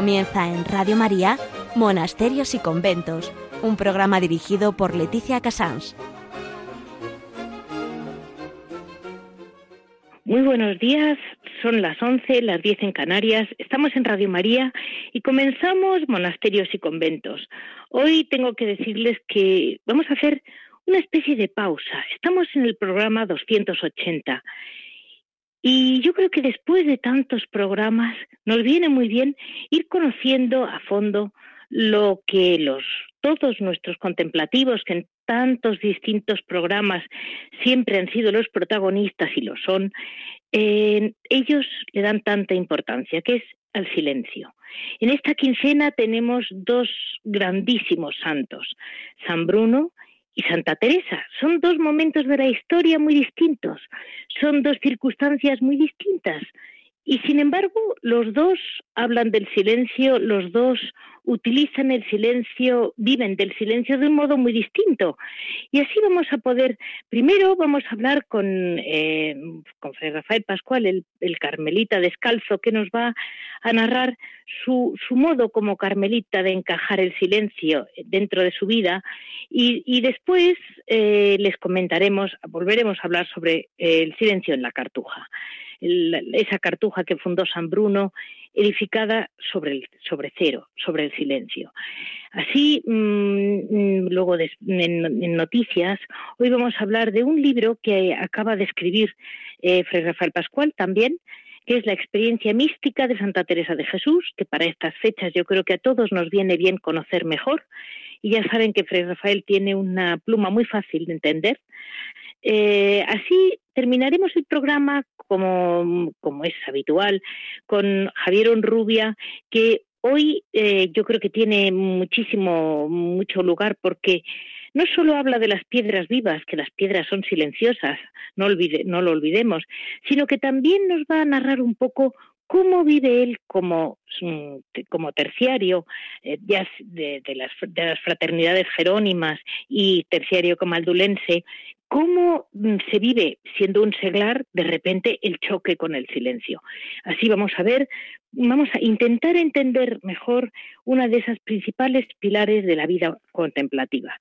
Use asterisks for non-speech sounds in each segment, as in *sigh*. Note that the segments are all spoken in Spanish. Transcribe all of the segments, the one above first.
Comienza en Radio María, Monasterios y Conventos, un programa dirigido por Leticia Casans. Muy buenos días, son las 11, las 10 en Canarias, estamos en Radio María y comenzamos Monasterios y Conventos. Hoy tengo que decirles que vamos a hacer una especie de pausa. Estamos en el programa 280 y yo creo que después de tantos programas nos viene muy bien ir conociendo a fondo lo que los todos nuestros contemplativos que en tantos distintos programas siempre han sido los protagonistas y lo son, eh, ellos le dan tanta importancia, que es al silencio. En esta quincena tenemos dos grandísimos santos, San Bruno y Santa Teresa. Son dos momentos de la historia muy distintos, son dos circunstancias muy distintas. Y sin embargo, los dos hablan del silencio, los dos utilizan el silencio, viven del silencio de un modo muy distinto. Y así vamos a poder, primero vamos a hablar con, eh, con Fray Rafael Pascual, el, carmelita descalzo, que nos va a narrar su, su, modo como carmelita de encajar el silencio dentro de su vida. Y, después eh, les comentaremos, volveremos a hablar sobre el silencio en la cartuja. Esa cartuja que fundó San Bruno edificada sobre, el, sobre cero, sobre el silencio. Así, mm, mm, luego en, noticias, hoy vamos a hablar de un libro que acaba de escribir eh, Fray Rafael Pascual también, que es la experiencia mística de Santa Teresa de Jesús, que para estas fechas yo creo que a todos nos viene bien conocer mejor. Y ya saben que Fray Rafael tiene una pluma muy fácil de entender. Eh, así terminaremos el programa como, como es habitual, con Javier Onrubia, que hoy eh, yo creo que tiene muchísimo, mucho lugar porque no solo habla de las piedras vivas, que las piedras son silenciosas, no, olvide, no lo olvidemos, sino que también nos va a narrar un poco cómo vive él como, mm, como terciario eh, de, de, las, de, las, fraternidades jerónimas y terciario camaldulense, cómo mm, se vive siendo un seglar de repente el choque con el silencio. Así vamos a ver, vamos a intentar entender mejor una de esas principales pilares de la vida contemplativa.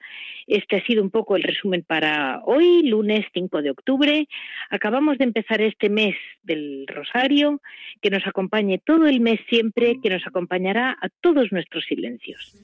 Este ha sido un poco el resumen para hoy, lunes 5 de octubre. Acabamos de empezar este mes del Rosario, que nos acompañe todo el mes siempre, que nos acompañará a todos nuestros silencios.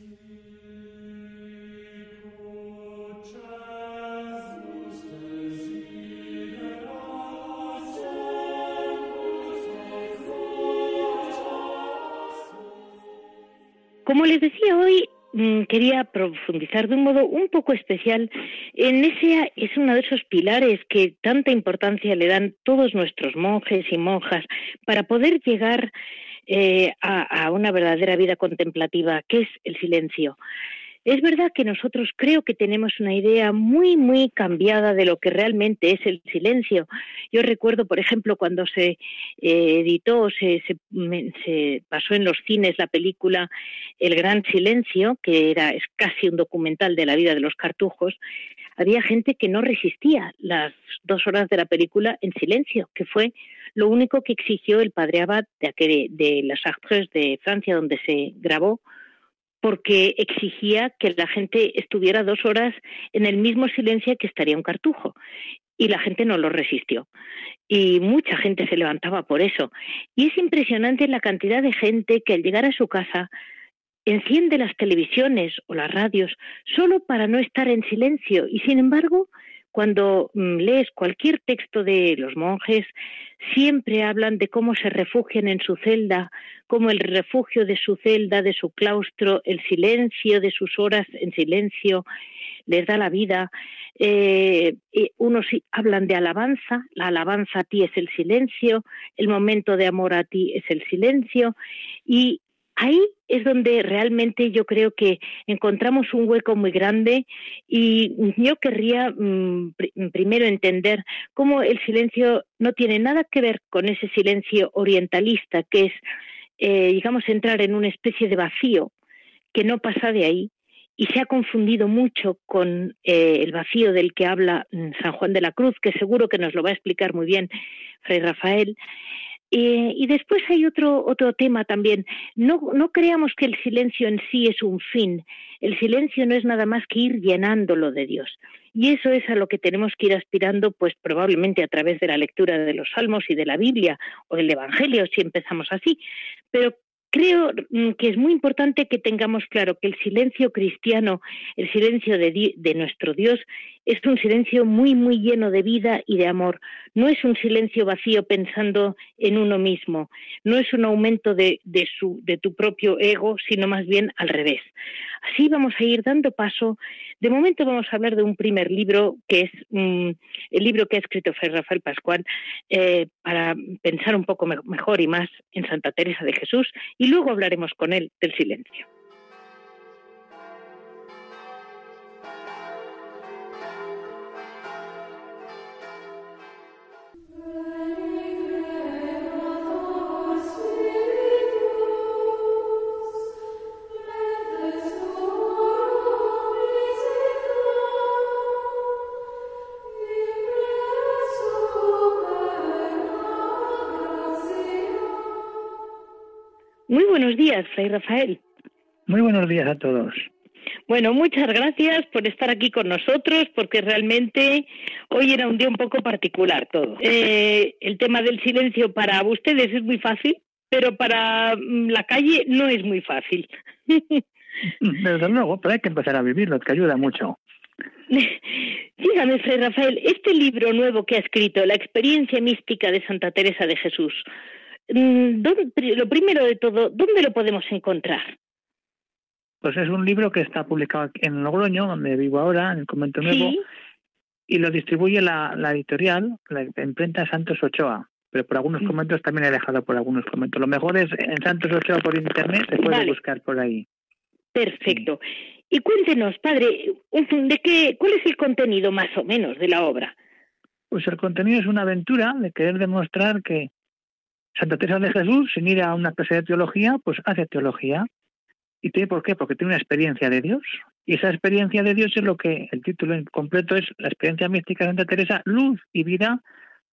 Como les decía hoy, mm, quería profundizar de un modo un poco especial en ese es uno de esos pilares que tanta importancia le dan todos nuestros monjes y monjas para poder llegar eh, a, una verdadera vida contemplativa, que es el silencio. Es verdad que nosotros creo que tenemos una idea muy, muy cambiada de lo que realmente es el silencio. Yo recuerdo, por ejemplo, cuando se eh, editó, se, se, pasó en los cines la película El Gran Silencio, que era es casi un documental de la vida de los cartujos, había gente que no resistía las dos horas de la película en silencio, que fue lo único que exigió el padre Abad de, de las Actres de Francia, donde se grabó porque exigía que la gente estuviera dos horas en el mismo silencio que estaría un cartujo. Y la gente no lo resistió. Y mucha gente se levantaba por eso. Y es impresionante la cantidad de gente que al llegar a su casa enciende las televisiones o las radios solo para no estar en silencio. Y sin embargo, cuando mm, lees cualquier texto de los monjes, siempre hablan de cómo se refugian en su celda, cómo el refugio de su celda, de su claustro, el silencio de sus horas en silencio, les da la vida. Eh, unos hablan de alabanza, la alabanza a ti es el silencio, el momento de amor a ti es el silencio, y ahí es donde realmente yo creo que encontramos un hueco muy grande y yo querría mm, primero entender cómo el silencio no tiene nada que ver con ese silencio orientalista que es, eh, digamos, entrar en una especie de vacío que no pasa de ahí y se ha confundido mucho con eh, el vacío del que habla mm, San Juan de la Cruz, que seguro que nos lo va a explicar muy bien Fray Rafael, Eh, y después hay otro, otro tema también. No, no creamos que el silencio en sí es un fin. El silencio no es nada más que ir llenándolo de Dios. Y eso es a lo que tenemos que ir aspirando, pues probablemente a través de la lectura de los salmos y de la Biblia o del Evangelio, si empezamos así. Pero creo mm, que es muy importante que tengamos claro que el silencio cristiano, el silencio de, de, nuestro Dios, es un silencio muy, muy lleno de vida y de amor. No es un silencio vacío pensando en uno mismo, no es un aumento de, de, su, de tu propio ego, sino más bien al revés. Así vamos a ir dando paso. De momento vamos a hablar de un primer libro, que es mm, el libro que ha escrito Rafael Pascual, eh, para pensar un poco mejor y más en Santa Teresa de Jesús, y luego hablaremos con él del silencio. Muy buenos días, Fray Rafael. Muy buenos días a todos. Bueno, muchas gracias por estar aquí con nosotros, porque realmente hoy era un día un poco particular todo. Eh, el tema del silencio para ustedes es muy fácil, pero para mm, la calle no es muy fácil. *laughs* Desde luego, pero hay que empezar a vivirlo, que ayuda mucho. *laughs* Dígame, Fray Rafael, este libro nuevo que ha escrito, La experiencia mística de Santa Teresa de Jesús, lo primero de todo, ¿dónde lo podemos encontrar? Pues es un libro que está publicado en Logroño, donde vivo ahora, en el Convento Nuevo, y lo distribuye la, editorial, la imprenta Santos Ochoa, pero por algunos mm. comentos también he dejado por algunos comentos. Lo mejor es en Santos Ochoa por internet, se puede buscar por ahí. Perfecto. Y cuéntenos, padre, de qué, ¿cuál es el contenido más o menos de la obra? Pues el contenido es una aventura de querer demostrar que Santa Teresa de Jesús, sin ir a una clase de teología, pues hace teología. ¿Y tiene por qué? Porque tiene una experiencia de Dios. Y esa experiencia de Dios es lo que el título completo es la experiencia mística de Santa Teresa, luz y vida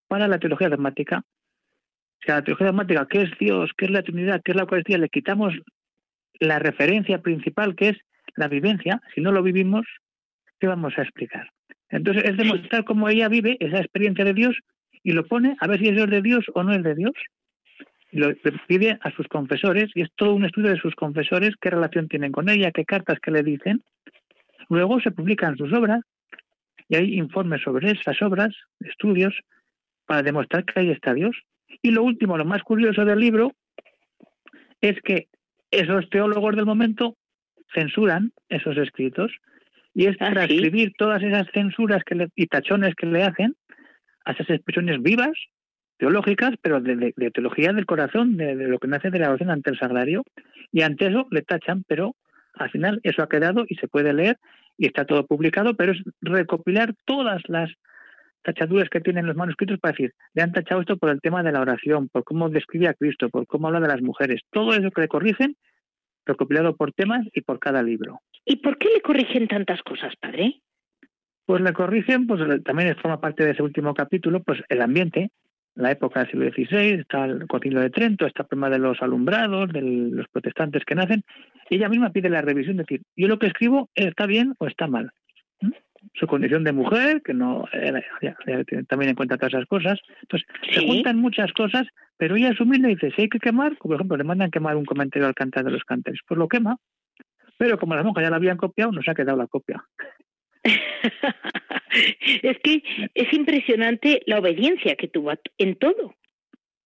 para la teología dogmática. O sea, la teología dogmática, ¿qué es Dios? ¿Qué es la Trinidad? ¿Qué es la Eucaristía? Le quitamos la referencia principal, que es la vivencia. Si no lo vivimos, ¿qué vamos a explicar? Entonces es demostrar cómo ella vive esa experiencia de Dios y lo pone a ver si es de Dios o no es de Dios lo pide a sus confesores y es todo un estudio de sus confesores, qué relación tienen con ella, qué cartas que le dicen. Luego se publican sus obras y hay informes sobre esas obras, estudios, para demostrar que ahí está Dios. Y lo último, lo más curioso del libro, es que esos teólogos del momento censuran esos escritos y es para ¿Ah, escribir todas esas censuras que y tachones que le hacen a esas expresiones vivas teológicas, pero de, teología del corazón, de, lo que nace de la oración ante el sagrario, y ante eso le tachan, pero al final eso ha quedado y se puede leer y está todo publicado, pero es recopilar todas las tachaduras que tienen los manuscritos para decir, le han tachado esto por el tema de la oración, por cómo describe a Cristo, por cómo habla de las mujeres, todo eso que le corrigen, recopilado por temas y por cada libro. ¿Y por qué le corrigen tantas cosas, padre? Pues le corrigen, pues también forma parte de ese último capítulo, pues el ambiente, la época del siglo XVI, está el Concilio de Trento, está el problema de los alumbrados, de los protestantes que nacen. Ella misma pide la revisión, decir, yo lo que escribo está bien o está mal. ¿Mm? Su condición de mujer, que no tiene también en cuenta todas esas cosas. Entonces, se juntan muchas cosas, pero ella es humilde y dice, si hay que quemar, por ejemplo, le mandan quemar un comentario al cantar de los cantares, pues lo quema. Pero como las monjas ya la habían copiado, nos ha quedado la copia. *laughs* es que es impresionante la obediencia que tuvo en todo.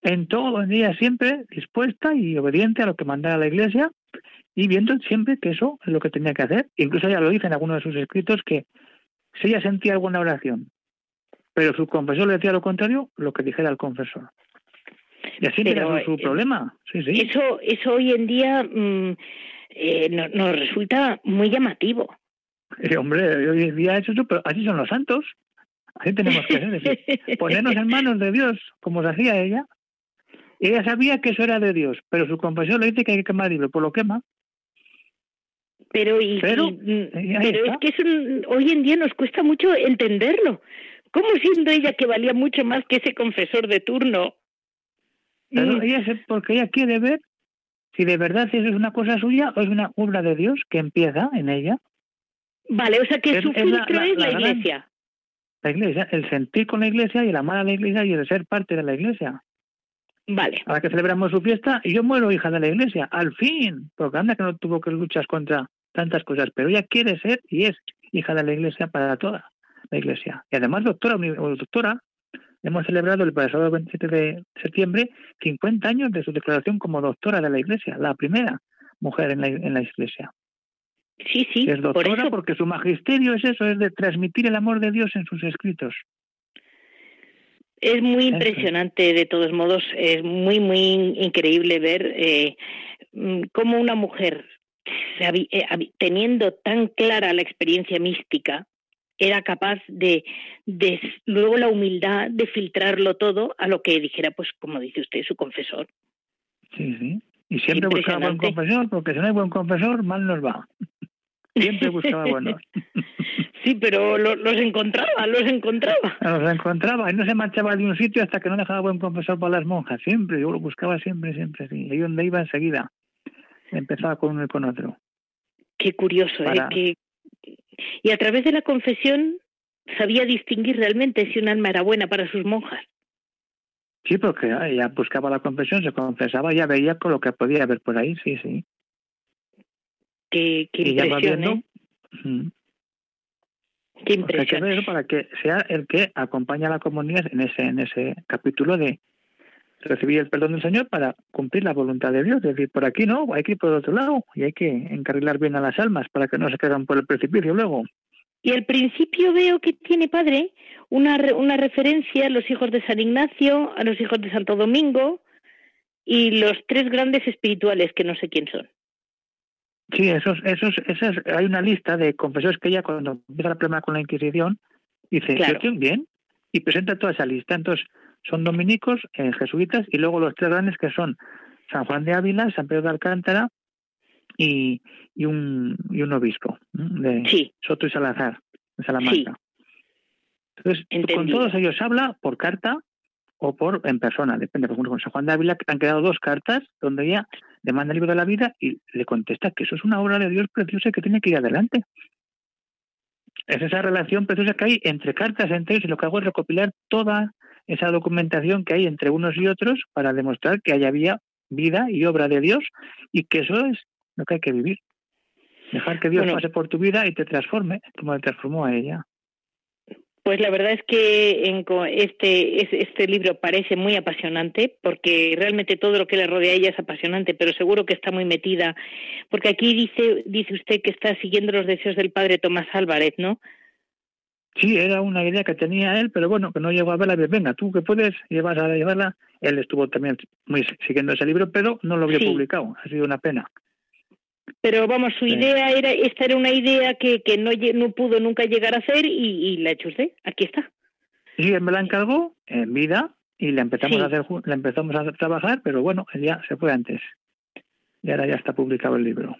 En todo, en ella siempre dispuesta y obediente a lo que mandaba la Iglesia y viendo siempre que eso es lo que tenía que hacer. Incluso ella lo dice en alguno de sus escritos que si ella sentía alguna oración, pero su confesor le decía lo contrario, lo que dijera el confesor. Y así era su, eh, problema. Eso, eso hoy en día mm, eh, nos resulta muy llamativo. Eh, hombre, hoy en día eso, pero así son los santos. Así tenemos que ser, *laughs* ponernos en manos de Dios, como se hacía ella. Ella sabía que eso era de Dios, pero su confesión le dice que hay que quemar y pues lo quema. Pero, y, pero, es que eso, hoy en día nos cuesta mucho entenderlo. ¿Cómo siendo ella que valía mucho más que ese confesor de turno, Pero Mm. ella se- porque ella quiere ver si de verdad eso es una cosa suya o es una obra de Dios que empieza en ella, Vale, o sea que Es- su es la- filtro la- es la iglesia. la iglesia, el sentir con la iglesia y el amar a la iglesia y el ser parte de la iglesia. Vale. Ahora que celebramos su fiesta, y yo muero hija de la iglesia, al fin, porque anda que no tuvo que luchar contra tantas cosas, pero ella quiere ser y es hija de la iglesia para toda la iglesia. Y además doctora, doctora, hemos celebrado el pasado 27 de septiembre 50 años de su declaración como doctora de la iglesia, la primera mujer en la, en la iglesia. Sí, sí, es por doctora eso porque su magisterio es eso, es de transmitir el amor de Dios en sus escritos. es muy impresionante de todos modos, es muy, muy increíble ver eh, mm, cómo una mujer, eh, teniendo tan clara la experiencia mística, era capaz de, luego la humildad de filtrarlo todo a lo que dijera, pues como dice usted, su confesor. Sí, sí. Y siempre buscaba buen confesor, porque si no hay buen confesor, mal nos va. Siempre buscaba *laughs* buenos. Sí, pero lo- los encontraba, los encontraba. Los encontraba y no se marchaba de un sitio hasta que no dejaba buen confesor para las monjas. Siempre, yo lo buscaba siempre, siempre. Sí. Y donde iba enseguida. Empezaba con uno y con otro. Qué curioso, Para- ¿eh? Que... Y a través de la confesión sabía distinguir realmente si un alma era buena para sus monjas. Sí, porque ella buscaba la confesión, se confesaba, ya veía con lo que podía ver por ahí, sí, sí. Qué, qué. Ujú. Qué impresión. para que sea el que acompaña a la comunidad en ese en ese capítulo de recibir el perdón del Señor para cumplir la voluntad de Dios. Es decir, por aquí no, hay que ir por otro lado y hay que encarrilar bien a las almas para que no se caigan por el precipicio luego. Y al principio veo que tiene padre una, una referencia a los hijos de San Ignacio, a los hijos de Santo Domingo y los tres grandes espirituales que no sé quién son. Sí, esos, esos, esas, hay una lista de confesores que ella cuando empieza la problema con la Inquisición dice, Claro. "Yo bien, y presenta toda esa lista. Entonces, son dominicos, eh, jesuitas, y luego los tres grandes que son San Juan de Ávila, San Pedro de Alcántara y, y, un, y un obispo de Sí, Soto y Salazar, de Salamanca. Entonces, con todos ellos habla por carta o por en persona, depende. Por ejemplo, con San Juan de Ávila han quedado dos cartas donde ella le manda el libro de la vida y le contesta que eso es una obra de Dios preciosa y que tiene que ir adelante. Es esa relación preciosa que hay entre cartas entre ellos y lo que hago es recopilar toda esa documentación que hay entre unos y otros para demostrar que allá había vida y obra de Dios y que eso es lo que hay que vivir. Dejar que Dios Bueno. pase por tu vida y te transforme, como le transformó a ella. Pues la verdad es que en este, es- este libro parece muy apasionante porque realmente todo lo que le rodea a ella es apasionante, pero seguro que está muy metida, porque aquí dice, dice usted que está siguiendo los deseos del padre Tomás Álvarez, ¿no? Sí, era una idea que tenía él, pero bueno, que no llegó a verla. Venga, tú que puedes, llevas a llevarla. Él estuvo también muy siguiendo ese libro, pero no lo Sí. publicado. Ha sido una pena. Pero vamos, su idea era, esta era una idea que, que no, no pudo nunca llegar a hacer y, y la hecho usted, aquí está. Sí, él me la encargó en vida y la empezamos Sí. a hacer, la empezamos a trabajar, pero bueno, él ya se fue antes. Y ahora ya está publicado el libro.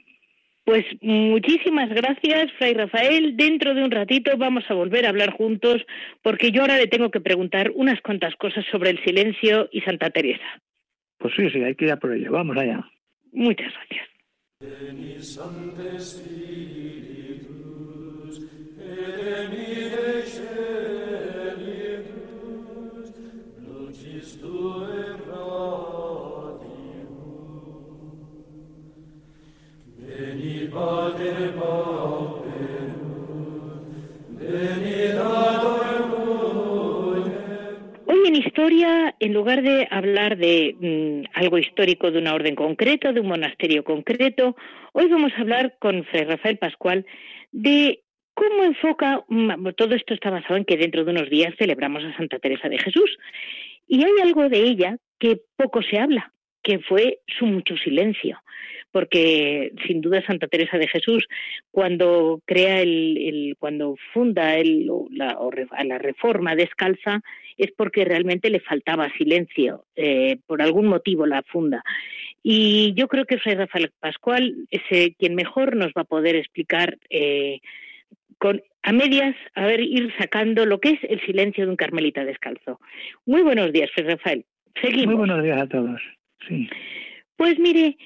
Pues muchísimas gracias, Fray Rafael. Dentro de un ratito vamos a volver a hablar juntos porque yo ahora le tengo que preguntar unas cuantas cosas sobre el silencio y Santa Teresa. Pues sí, sí, hay que ir a por ello. Vamos allá. Muchas gracias. Veni Sancte Spiritus, et emide celitus, lucis Tue radium. Veni Pater Pauperum, veni Dator historia, en lugar de hablar de mm, algo histórico de una orden concreta, de un monasterio concreto, hoy vamos a hablar con Fray Rafael Pascual de cómo enfoca, mm, todo esto está basado en que dentro de unos días celebramos a Santa Teresa de Jesús. Y hay algo de ella que poco se habla, que fue su mucho silencio, porque sin duda Santa Teresa de Jesús, cuando crea el, cuando funda el, la reforma descalza, es porque realmente le faltaba silencio, eh, por algún motivo la funda. Y yo creo que Fray Rafael Pascual es eh, quien mejor nos va a poder explicar eh, con, a medias, a ver, ir sacando lo que es el silencio de un carmelita descalzo. Muy buenos días, Fray Rafael. Seguimos. Muy buenos días a todos. Sí. Pues mire,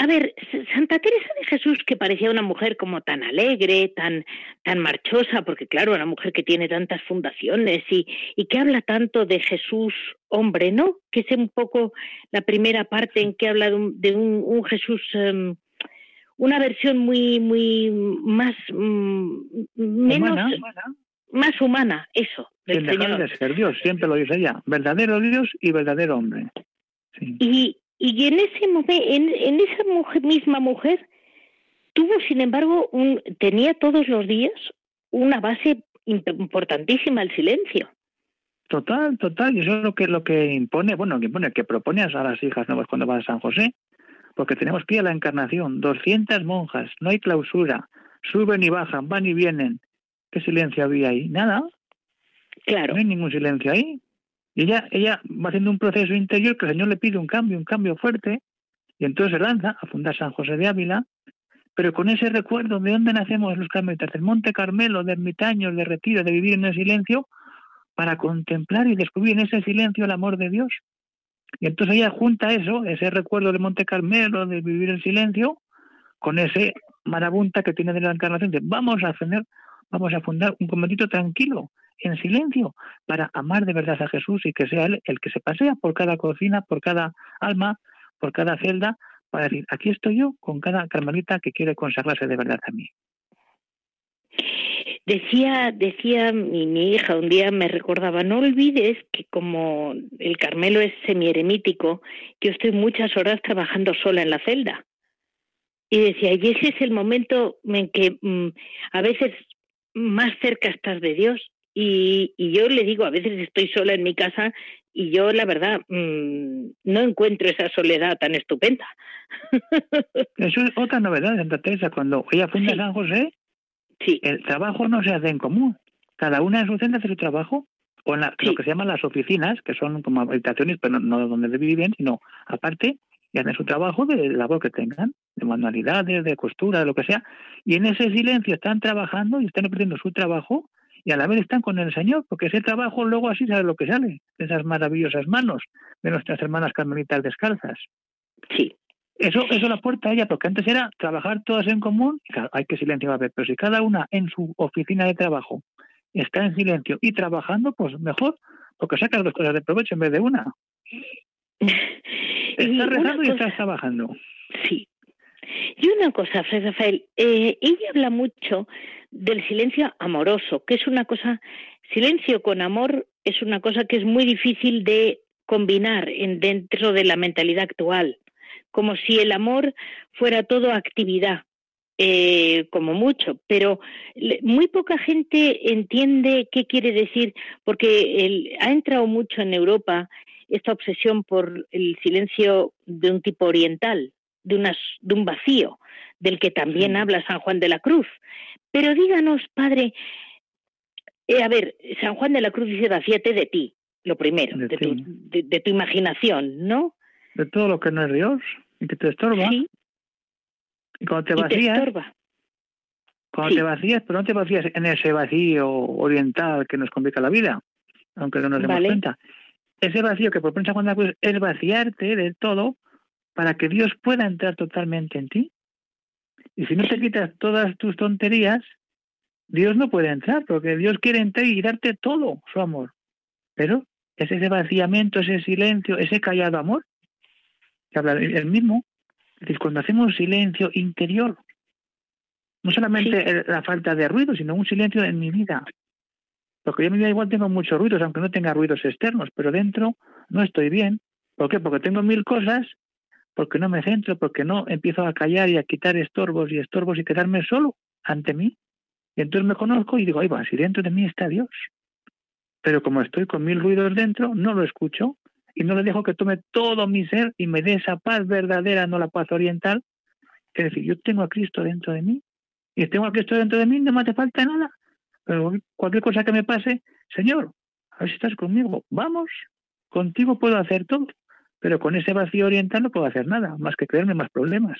a ver, Santa Teresa de Jesús, que parecía una mujer como tan alegre, tan, tan marchosa, porque claro, una mujer que tiene tantas fundaciones y, y que habla tanto de Jesús hombre, ¿no? Que es un poco la primera parte en que habla de un, de un, un Jesús, um, una versión muy, muy más, um, menos, Humana. más humana, eso, del Señor. de ser Dios, siempre lo dice ella. Verdadero Dios y verdadero hombre. Sí. Y, y en ese momento, en, en esa mujer, misma mujer, tuvo, sin embargo, un, tenía todos los días una base imp- importantísima, el silencio. Total, total. Y eso es lo que, lo que impone, bueno, que impone, que propone a las hijas nuevas cuando van a San José. Porque tenemos que ir a la encarnación. 200 monjas, no hay clausura. Suben y bajan, van y vienen. ¿Qué silencio había ahí? Nada. Claro, No hay ningún silencio ahí. Y ella, ella va haciendo un proceso interior que el Señor le pide un cambio, un cambio fuerte, y entonces se lanza a fundar San José de Ávila, pero con ese recuerdo de dónde nacemos los carmelitas, del Monte Carmelo, de ermitaños, de retiro, de vivir en el silencio, para contemplar y descubrir en ese silencio el amor de Dios. Y entonces ella junta eso, ese recuerdo del Monte Carmelo, de vivir en silencio, con ese marabunta que tiene de la encarnación, de vamos a hacer, vamos a fundar un conventito tranquilo, en silencio, para amar de verdad a Jesús y que sea Él el que se pasea por cada cocina, por cada alma, por cada celda, para decir, aquí estoy yo con cada carmelita que quiere consagrarse de verdad a mí. decía, decía mi, hija un día me recordaba, no olvides que como el Carmelo es semieremítico, yo estoy muchas horas trabajando sola en la celda. Y decía, y ese es el momento en que mm, a veces más cerca estás de Dios. Y, y yo le digo, a veces estoy sola en mi casa y yo, la verdad, mm, no encuentro esa soledad tan estupenda. *laughs* Eso es otra novedad de Santa Teresa. Cuando ella funda Sí. San José, sí, el trabajo no se hace en común. Cada una en su hace su trabajo, o en la- Sí. lo que se llaman las oficinas, que son como habitaciones, pero no, no donde viven, sino aparte, y hacen su trabajo de labor que tengan, de manualidades, de costura, de lo que sea. Y en ese silencio están trabajando y están aprendiendo su trabajo y a la vez están con el Señor, porque ese trabajo luego así sabe lo que sale, de esas maravillosas manos de nuestras hermanas carmelitas descalzas. sí. Eso, eso la aporta ella, porque antes era trabajar todas en común, y claro, hay que silencio a pero si cada una en su oficina de trabajo está en silencio y trabajando, pues mejor, porque sacas dos cosas de provecho en vez de una. Una rezando y estás trabajando. Sí. Y una cosa, Fray Rafael, eh, ella habla mucho del silencio amoroso, que es una cosa, silencio con amor es una cosa que es muy difícil de combinar en, dentro de la mentalidad actual, como si el amor fuera todo actividad, eh, como mucho, pero muy poca gente entiende qué quiere decir, porque el- ha entrado mucho en Europa esta obsesión por el silencio de un tipo oriental, de, unas, de un vacío, del que también habla San Juan de la Cruz. Pero díganos, padre, eh, a ver, San Juan de la Cruz dice vacíate de ti, lo primero, De de, tu, de, de tu imaginación, ¿no? De todo lo que no es Dios y que te estorba. Sí, Y cuando te te vacías, estorba. cuando sí. te vacías, pero no te vacías en ese vacío oriental que nos complica la vida, aunque no nos demos Vale. cuenta. Ese vacío que propone San Juan de la Cruz es vaciarte del todo para que Dios pueda entrar totalmente en ti. Y si no te quitas todas tus tonterías, Dios no puede entrar, porque Dios quiere entrar y darte todo su amor. Pero es ese vaciamiento, ese silencio, ese callado amor, que habla el mismo. Es decir, cuando hacemos silencio interior, no solamente Sí. la falta de ruido, sino un silencio en mi vida. Porque yo en mi vida igual tengo muchos ruidos, aunque no tenga ruidos externos, pero dentro no estoy bien. ¿Por qué? Porque tengo mil cosas, porque no me centro, porque no empiezo a callar y a quitar estorbos y estorbos y quedarme solo ante mí. Y entonces me conozco y digo, ay, va, si dentro de mí está Dios. Pero como estoy con mil ruidos dentro, no lo escucho y no le dejo que tome todo mi ser y me dé esa paz verdadera, no la paz oriental. Es decir, yo tengo a Cristo dentro de mí y tengo a Cristo dentro de mí, no me hace falta nada. Pero cualquier cosa que me pase, Señor, a ver si estás conmigo. Vamos, contigo puedo hacer todo. Pero con ese vacío oriental no puedo hacer nada, más que creerme más problemas.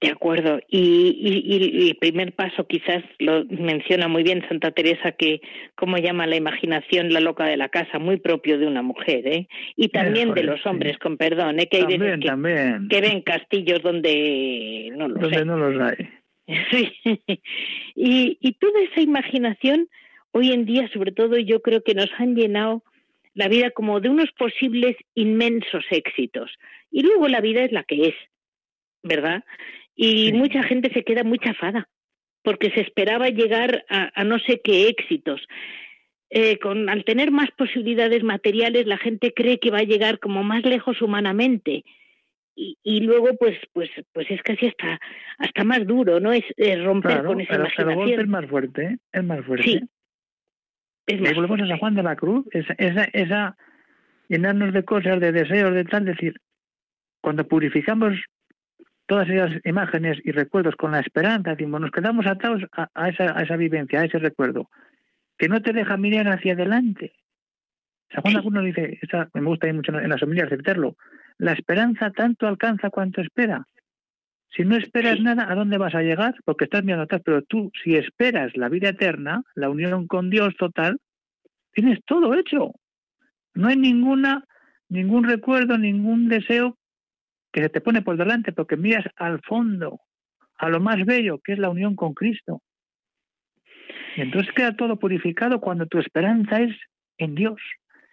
De acuerdo. Y, el primer paso quizás lo menciona muy bien Santa Teresa, que como llama la imaginación la loca de la casa, muy propio de una mujer, ¿eh? Y también de los hombres, con perdón, ¿eh? Que hay veces que, ven castillos donde no los donde no los hay. *laughs* Sí. y, y toda esa imaginación, hoy en día, sobre todo, yo creo que nos han llenado la vida como de unos posibles inmensos éxitos. Y luego la vida es la que es, ¿verdad? Y mucha gente se queda muy chafada porque se esperaba llegar a, no sé qué éxitos. Eh, con, al tener más posibilidades materiales, la gente cree que va a llegar como más lejos humanamente. Y, y luego, pues, pues, pues es casi hasta, hasta más duro, ¿no? Es, romper con esa pero, imaginación. es más fuerte, es más fuerte. Sí. Es más volvemos a San Juan de la Cruz, esa, esa, esa llenarnos de cosas, de deseos, de tal, decir, cuando purificamos todas esas imágenes y recuerdos con la esperanza, decimos, nos quedamos atados a, esa, a esa vivencia, a ese recuerdo, que no te deja mirar hacia adelante. San Juan alguno dice, esta, me gusta mucho en las familias aceptarlo, la esperanza tanto alcanza cuanto espera. Si no esperas nada, ¿a dónde vas a llegar? Porque estás mirando atrás, pero tú, si esperas la vida eterna, la unión con Dios total, tienes todo hecho. No hay ninguna, ningún recuerdo, ningún deseo que se te pone por delante porque miras al fondo, a lo más bello, que es la unión con Cristo. Y entonces queda todo purificado cuando tu esperanza es en Dios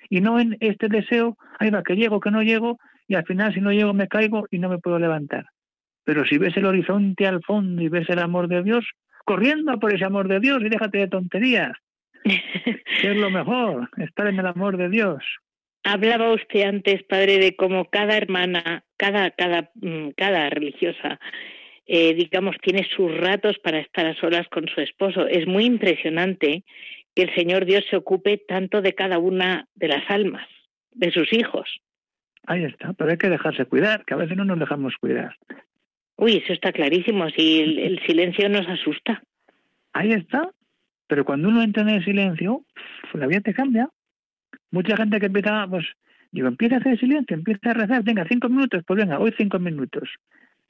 y no en este deseo, ahí va, que llego, que no llego, y al final si no llego me caigo y no me puedo levantar. Pero si ves el horizonte al fondo y ves el amor de Dios, corriendo por ese amor de Dios y déjate de tonterías. que *laughs* es lo mejor, estar en el amor de Dios. Hablaba usted antes, padre, de cómo cada hermana, cada, cada, mm, cada religiosa, eh, digamos, tiene sus ratos para estar a solas con su esposo. Es muy impresionante que el Señor Dios se ocupe tanto de cada una de las almas, de sus hijos. Ahí está, pero hay que dejarse cuidar, que a veces no nos dejamos cuidar. Uy, eso está clarísimo, si el silencio nos asusta. Ahí está, pero cuando uno entra en el silencio, la vida te cambia. Mucha gente que empieza, pues, digo, empieza a hacer silencio, empieza a rezar, venga, cinco minutos, pues venga, hoy cinco minutos.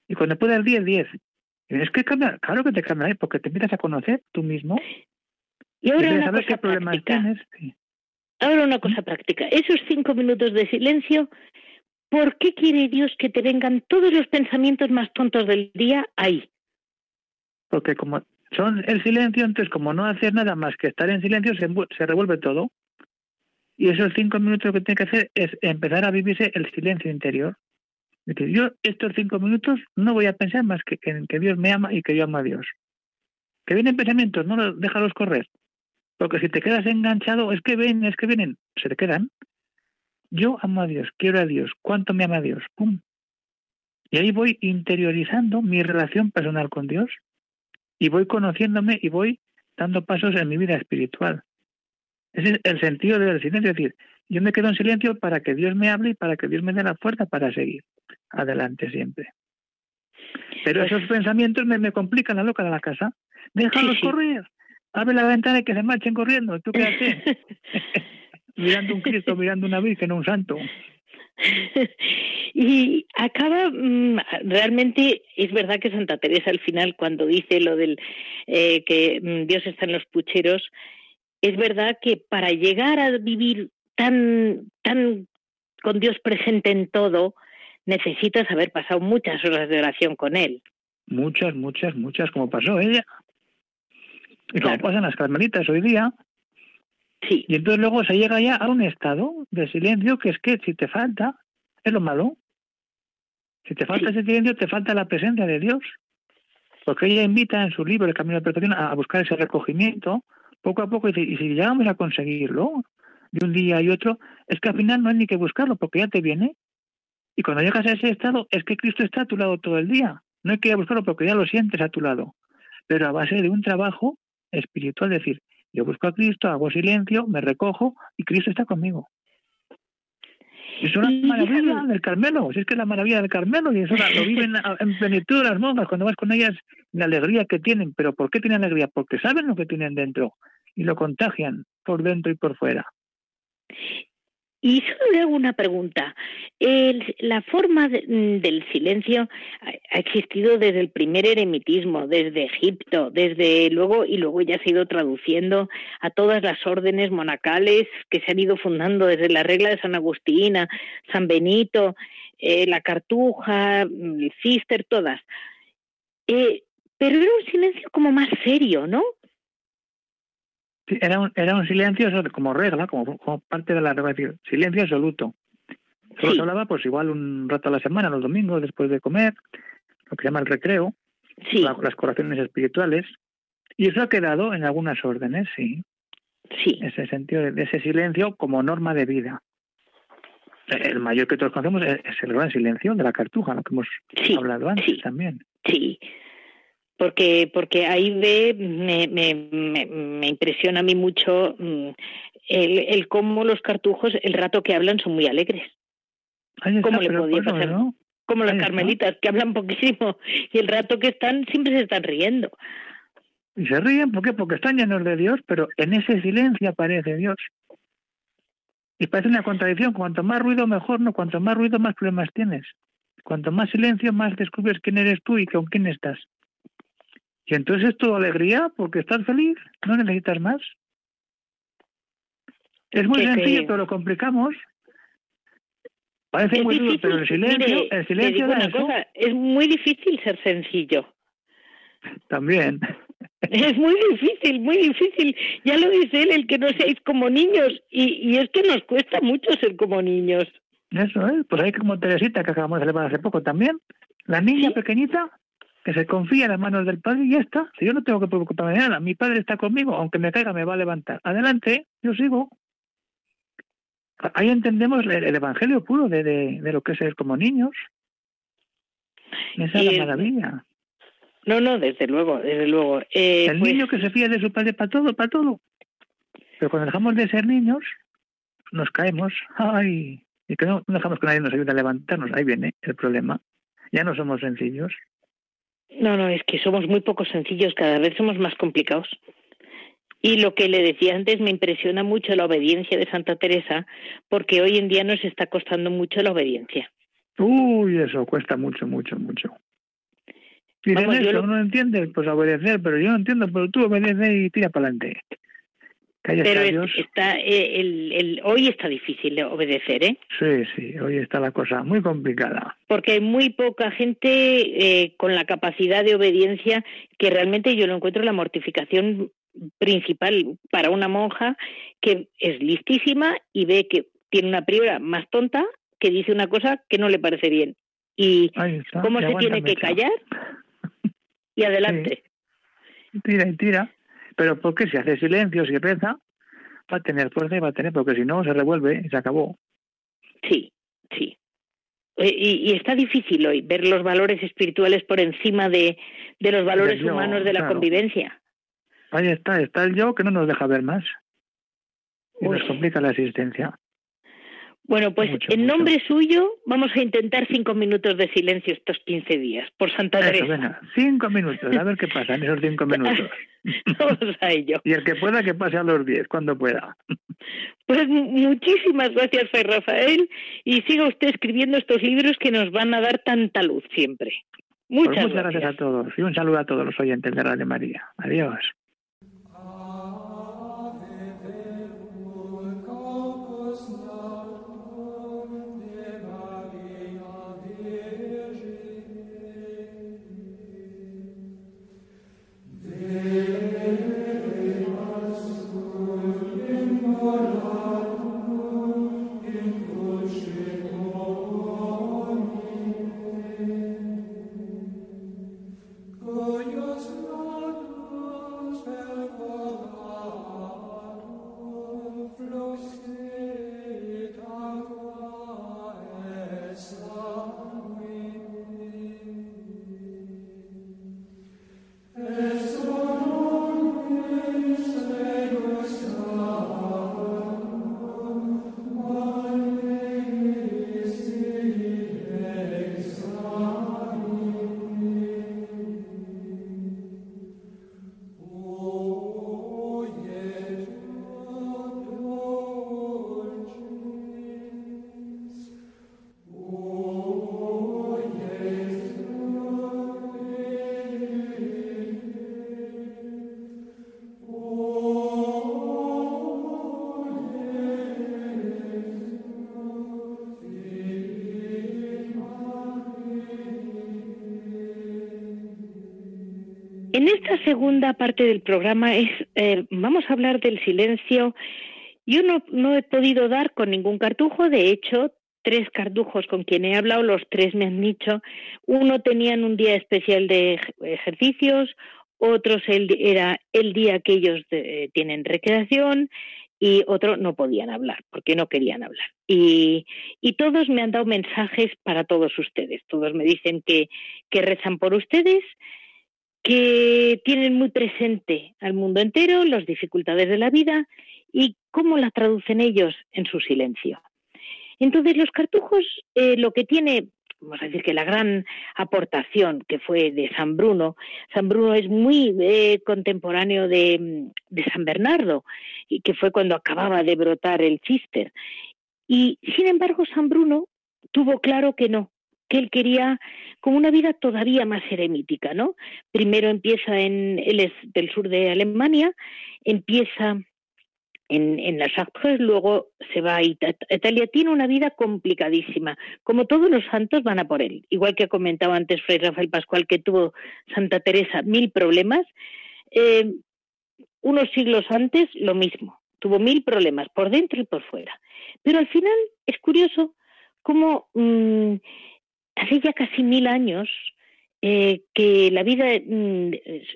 Y cuando puedas diez, diez. Y es que cambia, claro que te cambia, ¿eh? porque te empiezas a conocer tú mismo. Y ahora una cosa práctica. Ahora una cosa práctica. Esos cinco minutos de silencio, ¿por qué quiere Dios que te vengan todos los pensamientos más tontos del día ahí? Porque como son el silencio, entonces como no hacer nada más que estar en silencio, se, revuelve todo. Y esos cinco minutos lo que tiene que hacer es empezar a vivirse el silencio interior. Decir, yo estos cinco minutos no voy a pensar más que en que Dios me ama y que yo amo a Dios. Que vienen pensamientos, no los, déjalos correr. Porque si te quedas enganchado, es que ven, es que vienen, se te quedan. Yo amo a Dios, quiero a Dios, cuánto me ama a Dios. ¡Pum! Y ahí voy interiorizando mi relación personal con Dios y voy conociéndome y voy dando pasos en mi vida espiritual. Ese es el sentido del silencio, es decir, yo me quedo en silencio para que Dios me hable y para que Dios me dé la fuerza para seguir adelante siempre. Pero pues esos pensamientos me, me, complican la loca de la casa. Déjalos correr. Abre la ventana y que se marchen corriendo. ¿Tú qué haces? *laughs* mirando un Cristo, mirando una Virgen, un santo. *laughs* y acaba mm, realmente es verdad que Santa Teresa al final cuando dice lo del eh, que mm, Dios está en los pucheros es verdad que para llegar a vivir tan, tan con Dios presente en todo, necesitas haber pasado muchas horas de oración con Él. Muchas, muchas, muchas, como pasó ella. Y como pasan las carmelitas hoy día. Sí. Y entonces luego se llega ya a un estado de silencio que es que si te falta, es lo malo. Si te falta ese silencio, te falta la presencia de Dios. Porque ella invita en su libro El Camino de la Perfección a buscar ese recogimiento, poco a poco, y si, llegamos a conseguirlo de un día y otro, es que al final no hay ni que buscarlo, porque ya te viene. Y cuando llegas a ese estado, es que Cristo está a tu lado todo el día. No hay que ir a buscarlo porque ya lo sientes a tu lado. Pero a base de un trabajo espiritual, es decir, yo busco a Cristo, hago silencio, me recojo y Cristo está conmigo. Es una maravilla del Carmelo, si es que es la maravilla del Carmelo y eso lo viven en plenitud las monjas, cuando vas con ellas, la alegría que tienen. ¿Pero por qué tienen alegría? Porque saben lo que tienen dentro y lo contagian por dentro y por fuera. Y solo le hago una pregunta. la forma mm, del silencio ha, existido desde el primer eremitismo, desde Egipto, desde luego, y luego ya se ha ido traduciendo a todas las órdenes monacales que se han ido fundando desde la regla de San Agustín, San Benito, eh, la Cartuja, mm, el Cister, todas. Eh, pero era un silencio como más serio, ¿no? Era un, era un silencio como regla, como, parte de la regla, silencio absoluto. Solo se hablaba pues igual un rato a la semana, los domingos, después de comer, lo que se llama el recreo, las corazones espirituales, y eso ha quedado en algunas órdenes, sí. Sí. Ese sentido de, ese silencio como norma de vida. El mayor que todos conocemos es, el gran silencio de la cartuja, lo que hemos hablado antes también. Sí, porque porque ahí ve me, me, me, impresiona a mí mucho mm, el, el, cómo los cartujos el rato que hablan son muy alegres. ¿Cómo le podía pasar como las carmelitas que hablan poquísimo y el rato que están siempre se están riendo. Y se ríen ¿por qué? porque están llenos de Dios pero en ese silencio aparece Dios. Y parece una contradicción cuanto más ruido mejor no cuanto más ruido más problemas tienes. Cuanto más silencio más descubres quién eres tú y con quién estás y entonces es tu alegría porque estás feliz, no necesitas más. Es muy sencillo, pero lo complicamos. Parece muy duro, pero el silencio, el silencio cosa, es muy difícil ser sencillo. También. Es muy difícil, muy difícil. Ya lo dice él, el que no seáis como niños. Y, y es que nos cuesta mucho ser como niños. Eso es. Pues hay como Teresita, que acabamos de celebrar hace poco también. La niña pequeñita que se confía en las manos del Padre y ya está. Yo no tengo que preocuparme de nada, mi Padre está conmigo, aunque me caiga me va a levantar. Adelante, yo sigo. Ahí entendemos el, Evangelio puro de, de, lo que es ser como niños. Esa es la maravilla. No, no, desde luego, desde luego. Eh, el pues niño que se fía de su padre para todo, para todo. Pero cuando dejamos de ser niños, nos caemos. Ay, y que no dejamos que nadie nos ayude a levantarnos. Ahí viene el problema. Ya no somos sencillos. No, no, es que somos muy poco sencillos, cada vez somos más complicados. Y lo que le decía antes, me impresiona mucho la obediencia de Santa Teresa, porque hoy en día nos está costando mucho la obediencia. Uy, eso cuesta mucho, mucho, mucho. Y Vamos, eso, no entiende, pues obedecer, pero yo no entiendo, pero tú obedeces y tira para adelante. Pero está, eh, el, el, hoy está difícil de obedecer, ¿eh? Sí, sí, hoy está la cosa muy complicada. Porque hay muy poca gente eh, con la capacidad de obediencia que realmente yo lo encuentro la mortificación principal para una monja que es listísima y ve que tiene una priora más tonta que dice una cosa que no le parece bien. Y cómo se tiene que callar y adelante. Tira y tira. Pero porque si hace silencio, si reza, va a tener fuerza y va a tener, porque si no se revuelve y se acabó. Sí, sí. Eh, y, está difícil hoy ver los valores espirituales por encima de, de los valores humanos de la convivencia. Ahí está, está el yo que no nos deja ver más. Y nos complica la existencia. Bueno, pues en nombre suyo vamos a intentar cinco minutos de silencio estos quince días, por Santa Teresa. cinco minutos, a ver qué pasa en esos cinco *laughs* minutos. vamos a ello. Y el que pueda, que pase a los diez, cuando pueda. Pues muchísimas gracias, Fray Rafael, y siga usted escribiendo estos libros que nos van a dar tanta luz siempre. Muchas, pues muchas gracias. a todos y un saludo a todos los oyentes de Radio María. Adiós. Amen. Segunda parte del programa es, eh, vamos a hablar del silencio. Yo no, no he podido dar con ningún cartujo, de hecho, tres cartujos con quien he hablado, los tres me han dicho, uno tenían un día especial de ejercicios, otros era el día que ellos eh, tienen recreación y otro no podían hablar porque no querían hablar. Y, y, todos me han dado mensajes para todos ustedes. Todos me dicen que, que rezan por ustedes, que tienen muy presente al mundo entero, las dificultades de la vida y cómo la traducen ellos en su silencio. Entonces, los cartujos eh, lo que tiene vamos a decir que la gran aportación que fue de San Bruno, San Bruno es muy eh, contemporáneo de, de, San Bernardo, y que fue cuando acababa de brotar el cister. Y sin embargo, San Bruno tuvo claro que no, que él quería como una vida todavía más eremítica, ¿no? Primero empieza en, él del sur de Alemania, empieza en, en las Acres, luego se va a Italia. Tiene una vida complicadísima. Como todos los santos van a por él. Igual que ha comentado antes Fray Rafael Pascual que tuvo Santa Teresa mil problemas. Eh, unos siglos antes lo mismo. Tuvo mil problemas por dentro y por fuera. Pero al final es curioso cómo mm, hace ya casi mil años eh, que la vida, mm,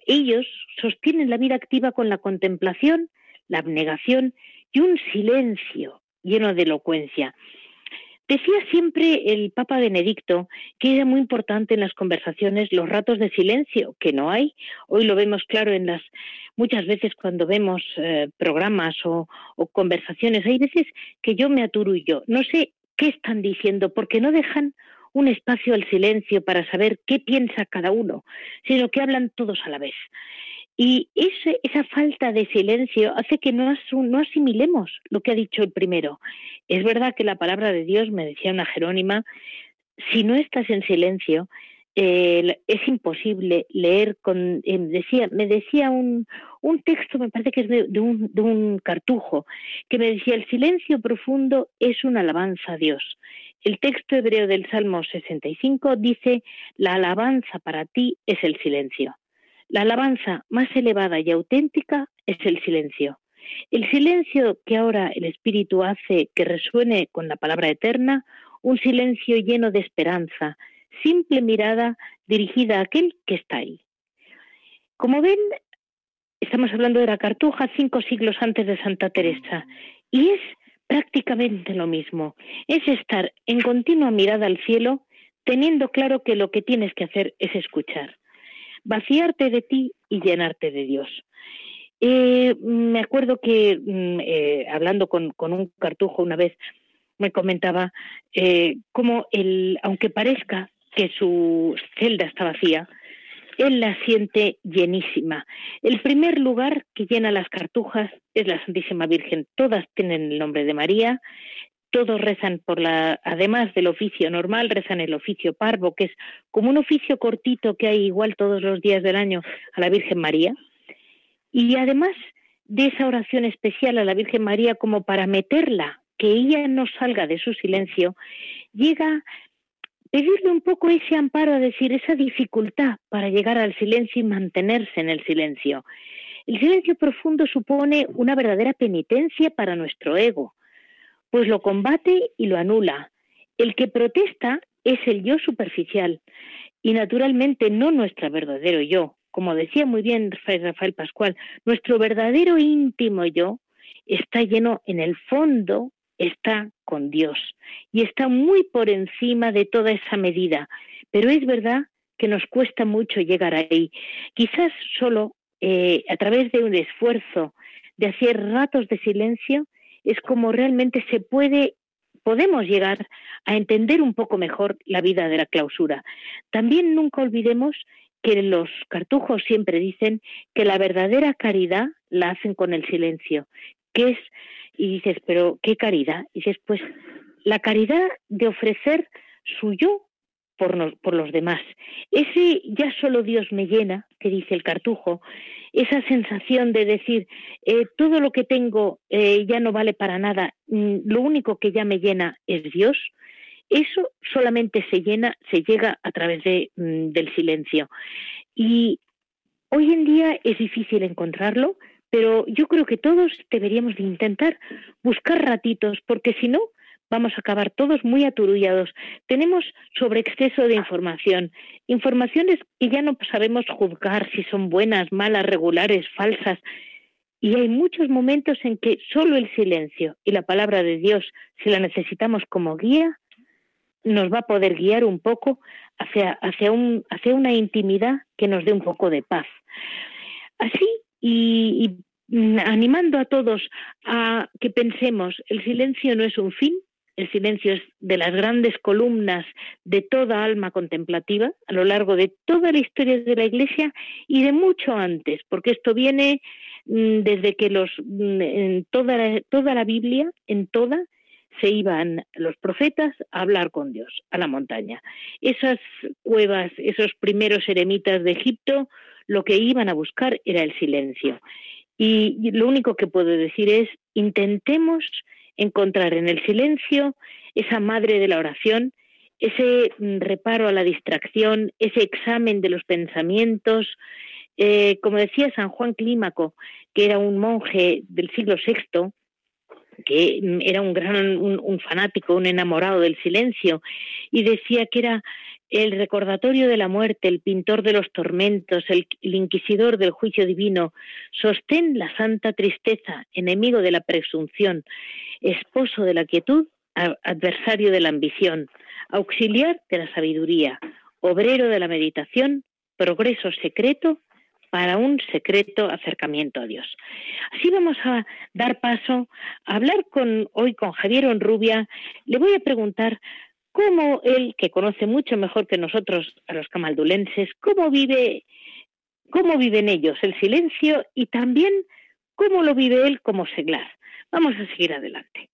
ellos sostienen la vida activa con la contemplación, la abnegación y un silencio lleno de elocuencia. Decía siempre el Papa Benedicto que era muy importante en las conversaciones los ratos de silencio, que no hay. Hoy lo vemos claro en las muchas veces cuando vemos eh, programas o, o, conversaciones. Hay veces que yo me aturullo, no sé qué están diciendo porque no dejan un espacio al silencio para saber qué piensa cada uno, sino que hablan todos a la vez. Y ese, esa falta de silencio hace que no, asimilemos lo que ha dicho el primero. Es verdad que la palabra de Dios, me decía una Jerónima, si no estás en silencio, es imposible leer con decía me decía un, un texto me parece que es de, un, de un cartujo que me decía el silencio profundo es una alabanza a Dios el texto hebreo del Salmo 65 dice la alabanza para ti es el silencio la alabanza más elevada y auténtica es el silencio. El silencio que ahora el Espíritu hace que resuene con la palabra eterna, un silencio lleno de esperanza, simple mirada dirigida a aquel que está ahí. Como ven, estamos hablando de la Cartuja cinco siglos antes de Santa Teresa, y es prácticamente lo mismo. Es estar en continua mirada al cielo, teniendo claro que lo que tienes que hacer es escuchar vaciarte de ti y llenarte de Dios. Eh, me acuerdo que mm, eh, hablando con, un cartujo una vez me comentaba eh, cómo el, aunque parezca que su celda está vacía, él la siente llenísima. El primer lugar que llena las cartujas es la Santísima Virgen. Todas tienen el nombre de María todos rezan por la, además del oficio normal, rezan el oficio parvo, que es como un oficio cortito que hay igual todos los días del año a la Virgen María. Y además de esa oración especial a la Virgen María como para meterla, que ella no salga de su silencio, llega pedirle un poco ese amparo, a decir, esa dificultad para llegar al silencio y mantenerse en el silencio. El silencio profundo supone una verdadera penitencia para nuestro ego, pues lo combate y lo anula. El que protesta es el yo superficial y naturalmente no nuestro verdadero yo. Como decía muy bien Rafael Pascual, nuestro verdadero íntimo yo está lleno en el fondo, está con Dios y está muy por encima de toda esa medida. Pero es verdad que nos cuesta mucho llegar ahí. Quizás solo eh, a través de un esfuerzo de hacer ratos de silencio es como realmente se puede, podemos llegar a entender un poco mejor la vida de la clausura. También nunca olvidemos que los cartujos siempre dicen que la verdadera caridad la hacen con el silencio, que es, y dices, pero ¿qué caridad? Y dices, pues la caridad de ofrecer su yo por, por los demás. Ese ya solo Dios me llena, que dice el cartujo, esa sensación de decir, eh, todo lo que tengo eh, ya no vale para nada, mm, lo único que ya me llena es Dios, eso solamente se llena, se llega a través de, mm, del silencio. Y Hoy en día es difícil encontrarlo, pero yo creo que todos deberíamos de intentar buscar ratitos, porque si no, vamos a acabar todos muy aturullados. Tenemos sobre exceso de información, informaciones que ya no sabemos juzgar si son buenas, malas, regulares, falsas. Y hay muchos momentos en que solo el silencio y la palabra de Dios, si la necesitamos como guía, nos va a poder guiar un poco hacia, hacia, un, hacia una intimidad que nos dé un poco de paz. Así, y, y animando a todos a que pensemos, el silencio no es un fin, el silencio es de las grandes columnas de toda alma contemplativa a lo largo de toda la historia de la Iglesia y de mucho antes, porque esto viene mm, desde que los mm, en toda la, toda la Biblia, en toda se iban los profetas a hablar con Dios a la montaña. Esas cuevas, esos primeros eremitas de Egipto, lo que iban a buscar era el silencio. Y lo único que puedo decir es, intentemos encontrar en el silencio esa madre de la oración, ese reparo a la distracción, ese examen de los pensamientos. Eh, como decía San Juan Clímaco, que era un monje del siglo VI, que era un gran, un, fanático, un enamorado del silencio, y decía que era el recordatorio de la muerte, el pintor de los tormentos, el, inquisidor del juicio divino, sostén la santa tristeza, enemigo de la presunción, esposo de la quietud, adversario de la ambición, auxiliar de la sabiduría, obrero de la meditación, progreso secreto para un secreto acercamiento a Dios. Así vamos a dar paso a hablar con hoy con Javier Onrubia. Le voy a preguntar cómo él, que conoce mucho mejor que nosotros a los camaldulenses, cómo vive, cómo viven ellos el silencio y también cómo lo vive él como seglar. Vamos a seguir adelante.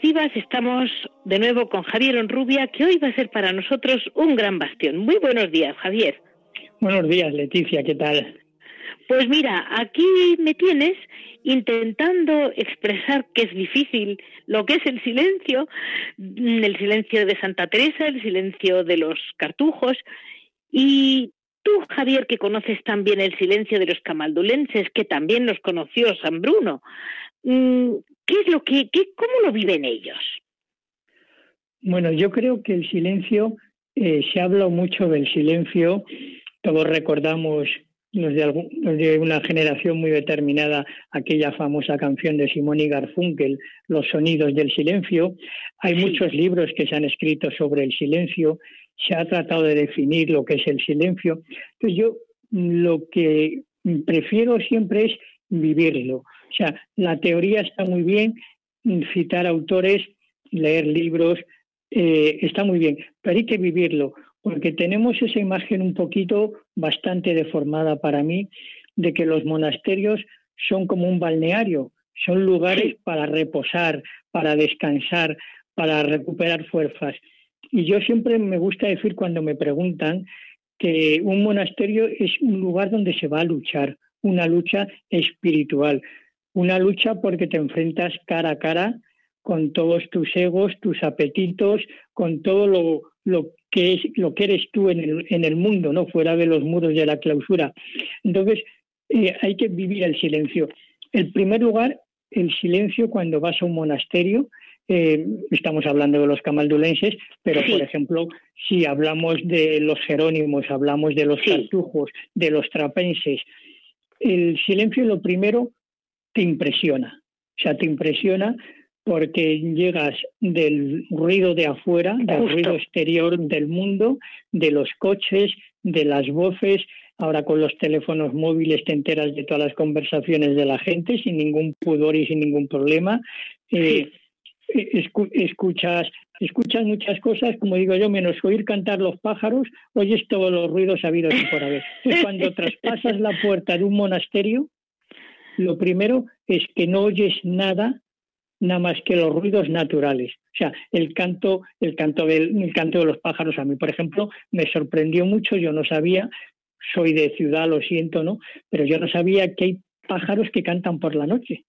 Vivas estamos de nuevo con Javier Onrubia, que hoy va a ser para nosotros un gran bastión. Muy buenos días, Javier. Buenos días, Leticia, ¿qué tal? Pues mira, aquí me tienes intentando expresar que es difícil lo que es el silencio, el silencio de Santa Teresa, el silencio de los cartujos, y tú, Javier, que conoces también el silencio de los camaldulenses, que también los conoció San Bruno, mm, ¿Qué es lo que, qué, cómo lo viven ellos? Bueno, yo creo que el silencio, eh, se habla mucho del silencio, todos recordamos los de, de, una generación muy determinada aquella famosa canción de Simón y Garfunkel, Los sonidos del silencio. Hay muchos libros que se han escrito sobre el silencio, se ha tratado de definir lo que es el silencio. Entonces yo lo que prefiero siempre es vivirlo. O sea, la teoría está muy bien, citar autores, leer libros, eh, está muy bien, pero hay que vivirlo, porque tenemos esa imagen un poquito bastante deformada para mí de que los monasterios son como un balneario, son lugares para reposar, para descansar, para recuperar fuerzas. Y yo siempre me gusta decir cuando me preguntan que un monasterio es un lugar donde se va a luchar, una lucha espiritual, una lucha porque te enfrentas cara a cara con todos tus egos, tus apetitos, con todo lo, lo que es lo que eres tú en el, en el mundo, no fuera de los muros de la clausura. Entonces eh, hay que vivir el silencio. En primer lugar, el silencio cuando vas a un monasterio. Eh, estamos hablando de los camaldulenses, pero por ejemplo, si hablamos de los jerónimos, hablamos de los cartujos, de los trapenses, el silencio lo primero te impresiona. O sea, te impresiona porque llegas del ruido de afuera, del ruido exterior del mundo, de los coches, de las voces. Ahora con los teléfonos móviles te enteras de todas las conversaciones de la gente sin ningún pudor y sin ningún problema. Eh, escuchas escuchas muchas cosas, como digo yo, menos oír cantar los pájaros, oyes todos los ruidos habidos y por haber. Cuando *laughs* traspasas la puerta de un monasterio, lo primero es que no oyes nada nada más que los ruidos naturales. O sea, el canto, el canto del, el canto de los pájaros a mí, por ejemplo, me sorprendió mucho, yo no sabía, soy de ciudad, lo siento, ¿no? Pero yo no sabía que hay pájaros que cantan por la noche.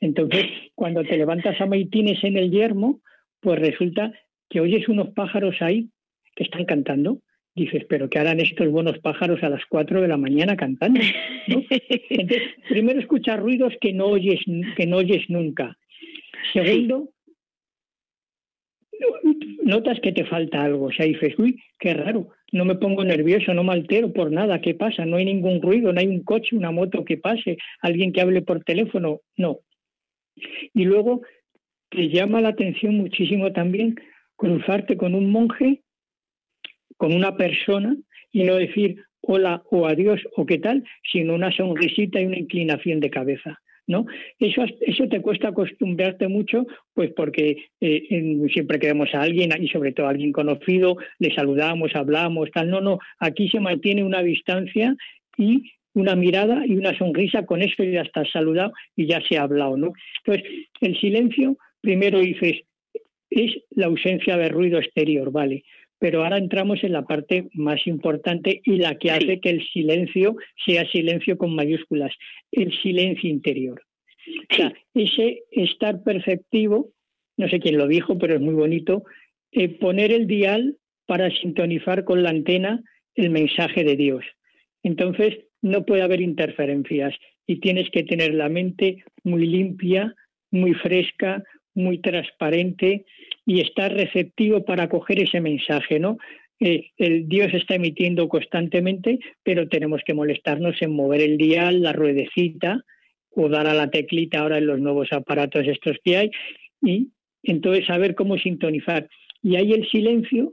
Entonces, cuando te levantas a maitines en el yermo, pues resulta que oyes unos pájaros ahí que están cantando. Dices, pero ¿qué harán estos buenos pájaros a las 4 de la mañana cantando? *laughs* Entonces, primero escuchar ruidos que no oyes, que no oyes nunca. Segundo, notas que te falta algo. O sea, dices, uy, qué raro, no me pongo nervioso, no me altero por nada, ¿qué pasa? No hay ningún ruido, no hay un coche, una moto que pase, alguien que hable por teléfono, no. Y luego te llama la atención muchísimo también cruzarte con un monje, con una persona, y no decir hola o adiós o qué tal, sino una sonrisita y una inclinación de cabeza. ¿no? Eso, eso te cuesta acostumbrarte mucho, pues porque eh, siempre que vemos a alguien, y sobre todo a alguien conocido, le saludamos, hablamos, tal. No, no, aquí se mantiene una distancia y una mirada y una sonrisa, con eso ya estás saludado y ya se ha hablado, ¿no? Entonces, el silencio, primero dices, es la ausencia de ruido exterior, ¿vale? Pero ahora entramos en la parte más importante y la que hace que el silencio sea silencio con mayúsculas, el silencio interior. O sea, ese estar perceptivo, no sé quién lo dijo, pero es muy bonito, eh, poner el dial para sintonizar con la antena el mensaje de Dios. Entonces, no puede haber interferencias y tienes que tener la mente muy limpia, muy fresca, muy transparente y estar receptivo para coger ese mensaje, ¿no? Eh, el Dios está emitiendo constantemente, pero tenemos que molestarnos en mover el dial, la ruedecita o dar a la teclita ahora en los nuevos aparatos estos que hay y entonces saber cómo sintonizar. Y ahí el silencio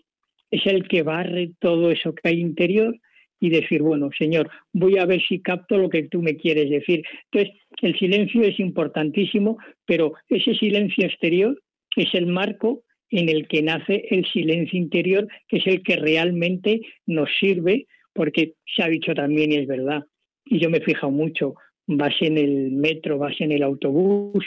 es el que barre todo eso que hay interior y decir, bueno, Señor, voy a ver si capto lo que tú me quieres decir. Entonces, el silencio es importantísimo, pero ese silencio exterior es el marco en el que nace el silencio interior, que es el que realmente nos sirve, porque se ha dicho también y es verdad, y yo me he fijado mucho, vas en el metro, vas en el autobús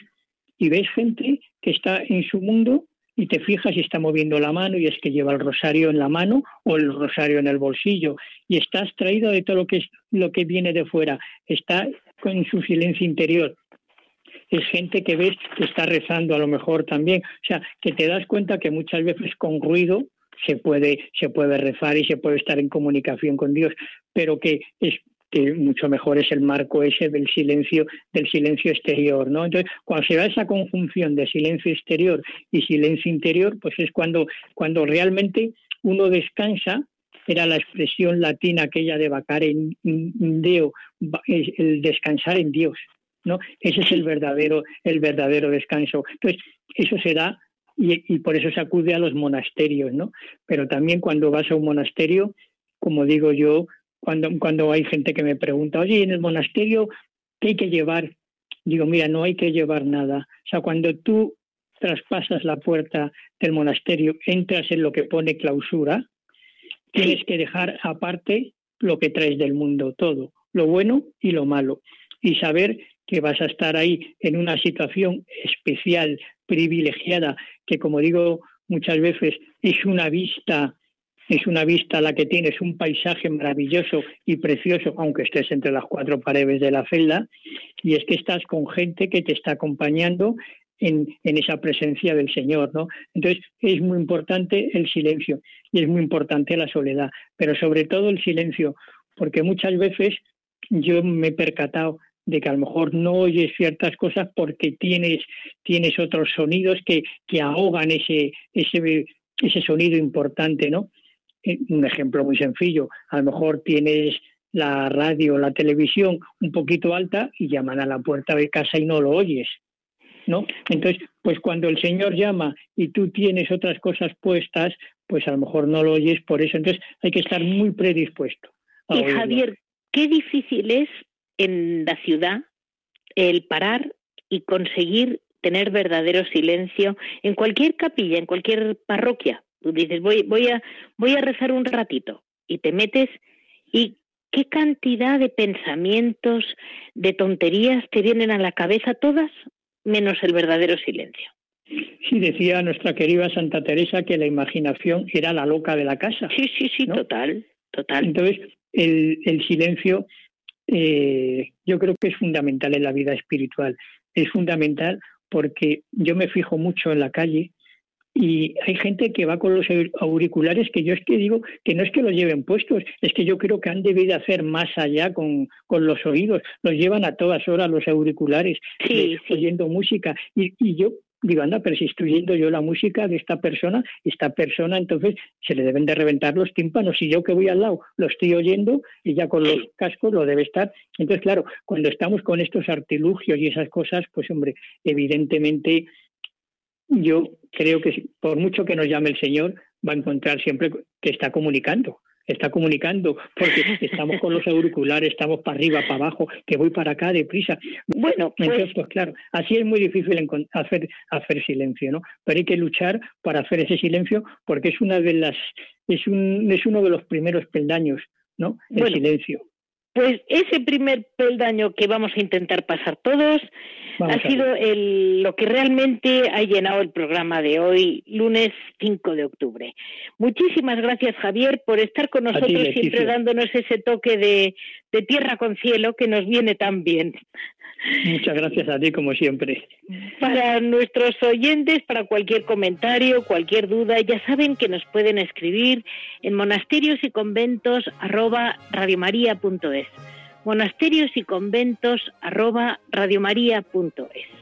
y ves gente que está en su mundo y te fijas y está moviendo la mano y es que lleva el rosario en la mano o el rosario en el bolsillo. Y está traído de todo lo que es lo que viene de fuera, está con su silencio interior. Es gente que ves que está rezando a lo mejor también, o sea, que te das cuenta que muchas veces con ruido se puede se puede rezar y se puede estar en comunicación con Dios, pero que es que mucho mejor es el marco ese del silencio, del silencio exterior, ¿no? Entonces, cuando se da esa conjunción de silencio exterior y silencio interior, pues es cuando, cuando realmente uno descansa, era la expresión latina aquella de vacar en Deo, el descansar en Dios, ¿no? Ese es el verdadero, el verdadero descanso. Entonces, eso se da y, y, por eso se acude a los monasterios, ¿no? Pero también cuando vas a un monasterio, como digo yo, cuando, cuando hay gente que me pregunta, oye, en el monasterio, ¿qué hay que llevar? Digo, mira, no hay que llevar nada. O sea, cuando tú traspasas la puerta del monasterio, entras en lo que pone clausura, tienes que dejar aparte lo que traes del mundo, todo, lo bueno y lo malo, y saber que vas a estar ahí en una situación especial, privilegiada, que como digo muchas veces es una vista es una vista la que tienes, un paisaje maravilloso y precioso, aunque estés entre las cuatro paredes de la celda, y es que estás con gente que te está acompañando en, en, esa presencia del Señor, ¿no? Entonces es muy importante el silencio y es muy importante la soledad, pero sobre todo el silencio, porque muchas veces yo me he percatado de que a lo mejor no oyes ciertas cosas porque tienes, tienes otros sonidos que, que ahogan ese, ese, ese sonido importante, ¿no? Eh, un ejemplo muy sencillo, a lo mejor tienes la radio la televisión un poquito alta y llaman a la puerta de casa y no lo oyes. ¿No? Entonces, pues cuando el Señor llama y tú tienes otras cosas puestas, pues a lo mejor no lo oyes por eso. Entonces hay que estar muy predispuesto. y Javier, qué difícil es en la ciudad el parar y conseguir tener verdadero silencio en cualquier capilla, en cualquier parroquia. Tú dices, voy, voy, a, voy a rezar un ratito y te metes y qué cantidad de pensamientos, de tonterías te vienen a la cabeza todas, menos el verdadero silencio. Sí, decía nuestra querida Santa Teresa que la imaginación era la loca de la casa. Sí, sí, sí, total, total. Entonces, el, el silencio eh, yo creo que es fundamental en la vida espiritual. Es fundamental porque yo me fijo mucho en la calle y hay gente que va con los auriculares que yo es que digo que no es que los lleven puestos, es que yo creo que han debido hacer más allá con, con los oídos, los llevan a todas horas los auriculares, sí, oyendo música. Y, y yo digo, anda, pero si estoy oyendo yo la música de esta persona, esta persona entonces se le deben de reventar los tímpanos y yo que voy al lado lo estoy oyendo y ya con los cascos lo debe estar. Entonces, claro, cuando estamos con estos artilugios y esas cosas, pues hombre, evidentemente yo creo que por mucho que nos llame el Señor, va a encontrar siempre que está comunicando está comunicando, porque estamos con los auriculares, estamos para arriba, para abajo, que voy para acá deprisa. Bueno, pues, entonces, pues claro, así es muy difícil hacer, hacer silencio, ¿no? Pero hay que luchar para hacer ese silencio porque es una de las, es, un, es uno de los primeros peldaños, ¿no? El silencio. Pues ese primer peldaño que vamos a intentar pasar todos ha sido el, lo que realmente ha llenado el programa de hoy, lunes 5 de octubre. Muchísimas gracias, Javier, por estar con nosotros, siempre dándonos ese toque de, de tierra con cielo que nos viene tan bien. Muchas gracias a ti, como siempre. Para nuestros oyentes, para cualquier comentario, cualquier duda, ya saben que nos pueden escribir en monasterios y conventos arroba radiomaria.es. Monasterios y conventos arroba radiomaria.es.